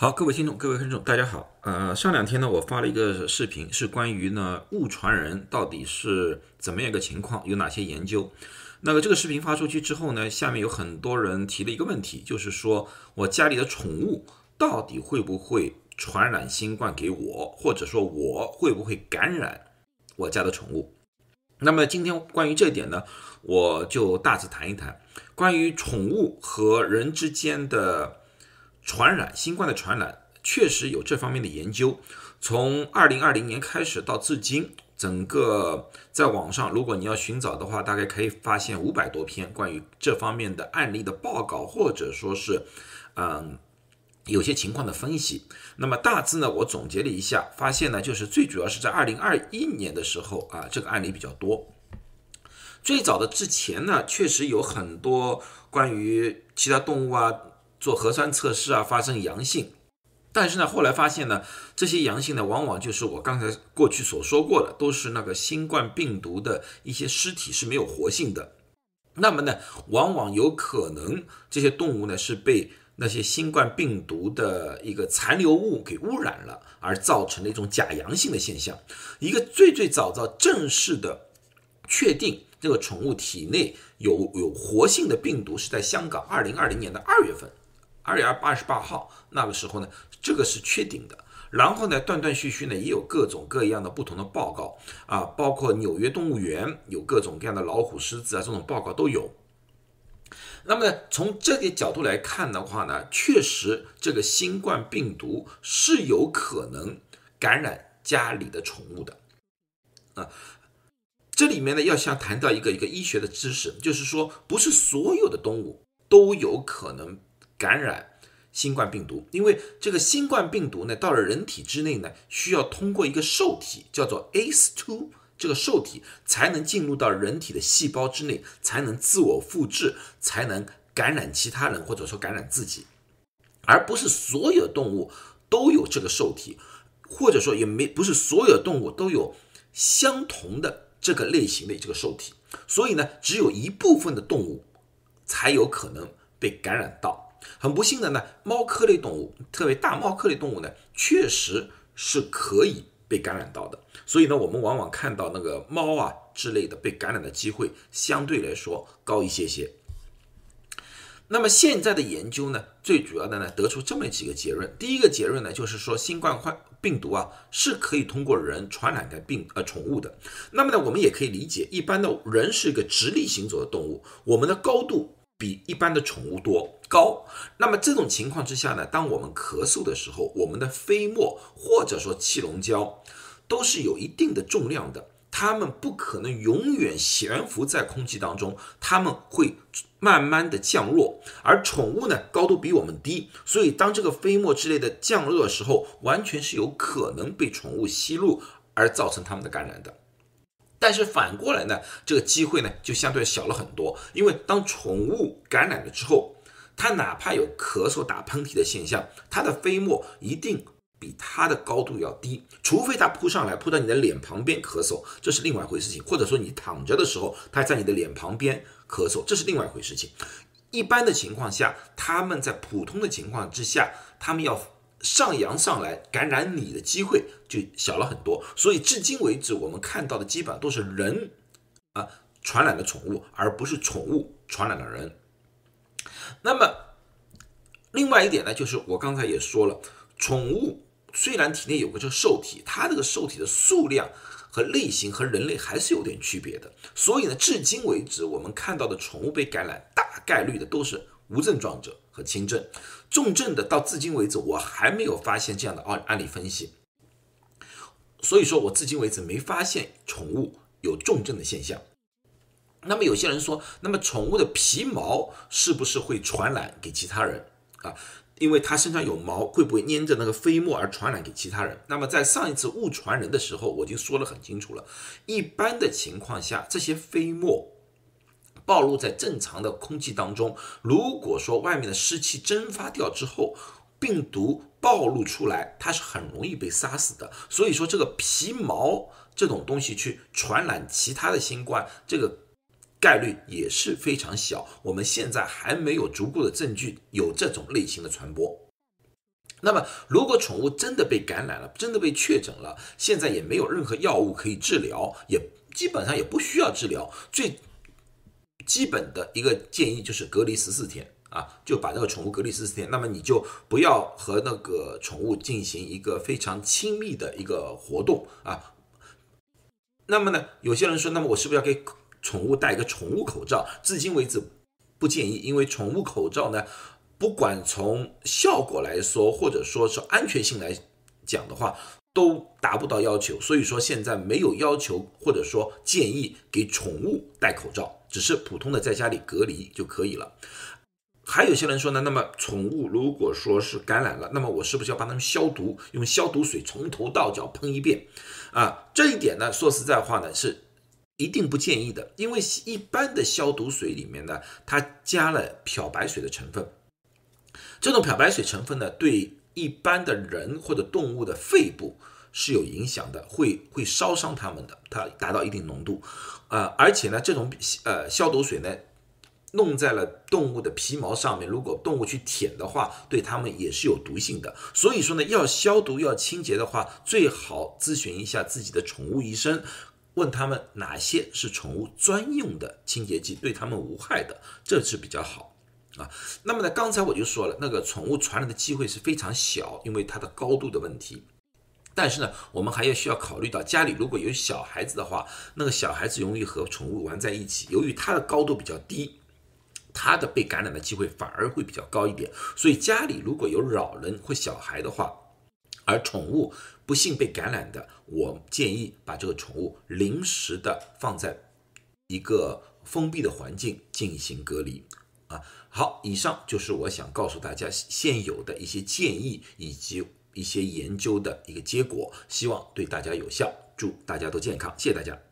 好，各位听众，各位观众，大家好。呃，上两天呢，我发了一个视频，是关于呢误传人到底是怎么样一个情况，有哪些研究。那么这个视频发出去之后呢，下面有很多人提了一个问题，就是说我家里的宠物到底会不会传染新冠给我，或者说我会不会感染我家的宠物？那么今天关于这一点呢，我就大致谈一谈关于宠物和人之间的。传染新冠的传染确实有这方面的研究，从二零二零年开始到至今，整个在网上，如果你要寻找的话，大概可以发现五百多篇关于这方面的案例的报告，或者说是，嗯，有些情况的分析。那么大致呢，我总结了一下，发现呢，就是最主要是在二零二一年的时候啊，这个案例比较多。最早的之前呢，确实有很多关于其他动物啊。做核酸测试啊，发生阳性，但是呢，后来发现呢，这些阳性呢，往往就是我刚才过去所说过的，都是那个新冠病毒的一些尸体是没有活性的。那么呢，往往有可能这些动物呢是被那些新冠病毒的一个残留物给污染了，而造成的一种假阳性的现象。一个最最早早正式的确定这个宠物体内有有活性的病毒，是在香港二零二零年的二月份。二月二十八号那个时候呢，这个是确定的。然后呢，断断续续呢也有各种各样的不同的报告啊，包括纽约动物园有各种各样的老虎、狮子啊这种报告都有。那么呢，从这个角度来看的话呢，确实这个新冠病毒是有可能感染家里的宠物的啊。这里面呢要想谈到一个一个医学的知识，就是说不是所有的动物都有可能。感染新冠病毒，因为这个新冠病毒呢，到了人体之内呢，需要通过一个受体叫做 ACE2 这个受体，才能进入到人体的细胞之内，才能自我复制，才能感染其他人或者说感染自己，而不是所有动物都有这个受体，或者说也没不是所有动物都有相同的这个类型的这个受体，所以呢，只有一部分的动物才有可能被感染到。很不幸的呢，猫科类动物，特别大猫科类动物呢，确实是可以被感染到的。所以呢，我们往往看到那个猫啊之类的被感染的机会相对来说高一些些。那么现在的研究呢，最主要的呢，得出这么几个结论。第一个结论呢，就是说新冠患病毒啊是可以通过人传染给病呃宠物的。那么呢，我们也可以理解，一般的人是一个直立行走的动物，我们的高度。比一般的宠物多高，那么这种情况之下呢，当我们咳嗽的时候，我们的飞沫或者说气溶胶都是有一定的重量的，它们不可能永远悬浮在空气当中，它们会慢慢的降落。而宠物呢，高度比我们低，所以当这个飞沫之类的降落的时候，完全是有可能被宠物吸入而造成它们的感染的。但是反过来呢，这个机会呢就相对小了很多，因为当宠物感染了之后，它哪怕有咳嗽、打喷嚏的现象，它的飞沫一定比它的高度要低，除非它扑上来扑到你的脸旁边咳嗽，这是另外一回事情；或者说你躺着的时候，它在你的脸旁边咳嗽，这是另外一回事情。一般的情况下，他们在普通的情况之下，他们要。上扬上来感染你的机会就小了很多，所以至今为止我们看到的基本上都是人啊传染了宠物，而不是宠物传染了人。那么另外一点呢，就是我刚才也说了，宠物虽然体内有个这受体，它这个受体的数量和类型和人类还是有点区别的，所以呢，至今为止我们看到的宠物被感染，大概率的都是。无症状者和轻症、重症的，到至今为止我还没有发现这样的案案例分析，所以说我至今为止没发现宠物有重症的现象。那么有些人说，那么宠物的皮毛是不是会传染给其他人啊？因为它身上有毛，会不会粘着那个飞沫而传染给其他人？那么在上一次误传人的时候，我已经说得很清楚了，一般的情况下，这些飞沫。暴露在正常的空气当中，如果说外面的湿气蒸发掉之后，病毒暴露出来，它是很容易被杀死的。所以说，这个皮毛这种东西去传染其他的新冠，这个概率也是非常小。我们现在还没有足够的证据有这种类型的传播。那么，如果宠物真的被感染了，真的被确诊了，现在也没有任何药物可以治疗，也基本上也不需要治疗。最基本的一个建议就是隔离十四天啊，就把这个宠物隔离十四天。那么你就不要和那个宠物进行一个非常亲密的一个活动啊。那么呢，有些人说，那么我是不是要给宠物戴一个宠物口罩？至今为止不建议，因为宠物口罩呢。不管从效果来说，或者说是安全性来讲的话，都达不到要求。所以说现在没有要求，或者说建议给宠物戴口罩，只是普通的在家里隔离就可以了。还有些人说呢，那么宠物如果说是感染了，那么我是不是要帮他们消毒，用消毒水从头到脚喷一遍？啊，这一点呢，说实在话呢，是一定不建议的，因为一般的消毒水里面呢，它加了漂白水的成分。这种漂白水成分呢，对一般的人或者动物的肺部是有影响的，会会烧伤它们的。它达到一定浓度，呃，而且呢，这种呃消毒水呢，弄在了动物的皮毛上面，如果动物去舔的话，对它们也是有毒性的。所以说呢，要消毒要清洁的话，最好咨询一下自己的宠物医生，问他们哪些是宠物专用的清洁剂，对它们无害的，这是比较好。啊，那么呢，刚才我就说了，那个宠物传染的机会是非常小，因为它的高度的问题。但是呢，我们还要需要考虑到家里如果有小孩子的话，那个小孩子容易和宠物玩在一起，由于它的高度比较低，它的被感染的机会反而会比较高一点。所以家里如果有老人或小孩的话，而宠物不幸被感染的，我建议把这个宠物临时的放在一个封闭的环境进行隔离。啊，好，以上就是我想告诉大家现有的一些建议以及一些研究的一个结果，希望对大家有效，祝大家都健康，谢谢大家。